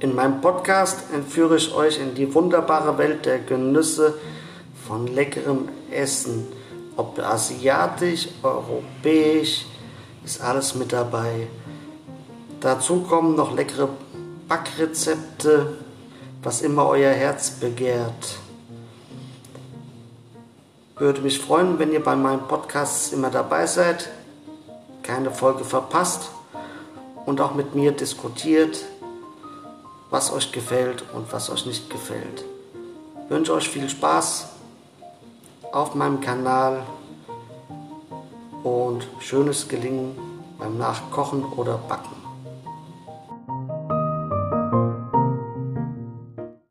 In meinem Podcast entführe ich euch in die wunderbare Welt der Genüsse von leckerem Essen. Ob asiatisch, europäisch, ist alles mit dabei. Dazu kommen noch leckere Backrezepte, was immer euer Herz begehrt. Würde mich freuen, wenn ihr bei meinem Podcast immer dabei seid, keine Folge verpasst und auch mit mir diskutiert, was euch gefällt und was euch nicht gefällt. Ich wünsche euch viel Spaß auf meinem Kanal und schönes Gelingen beim Nachkochen oder Backen.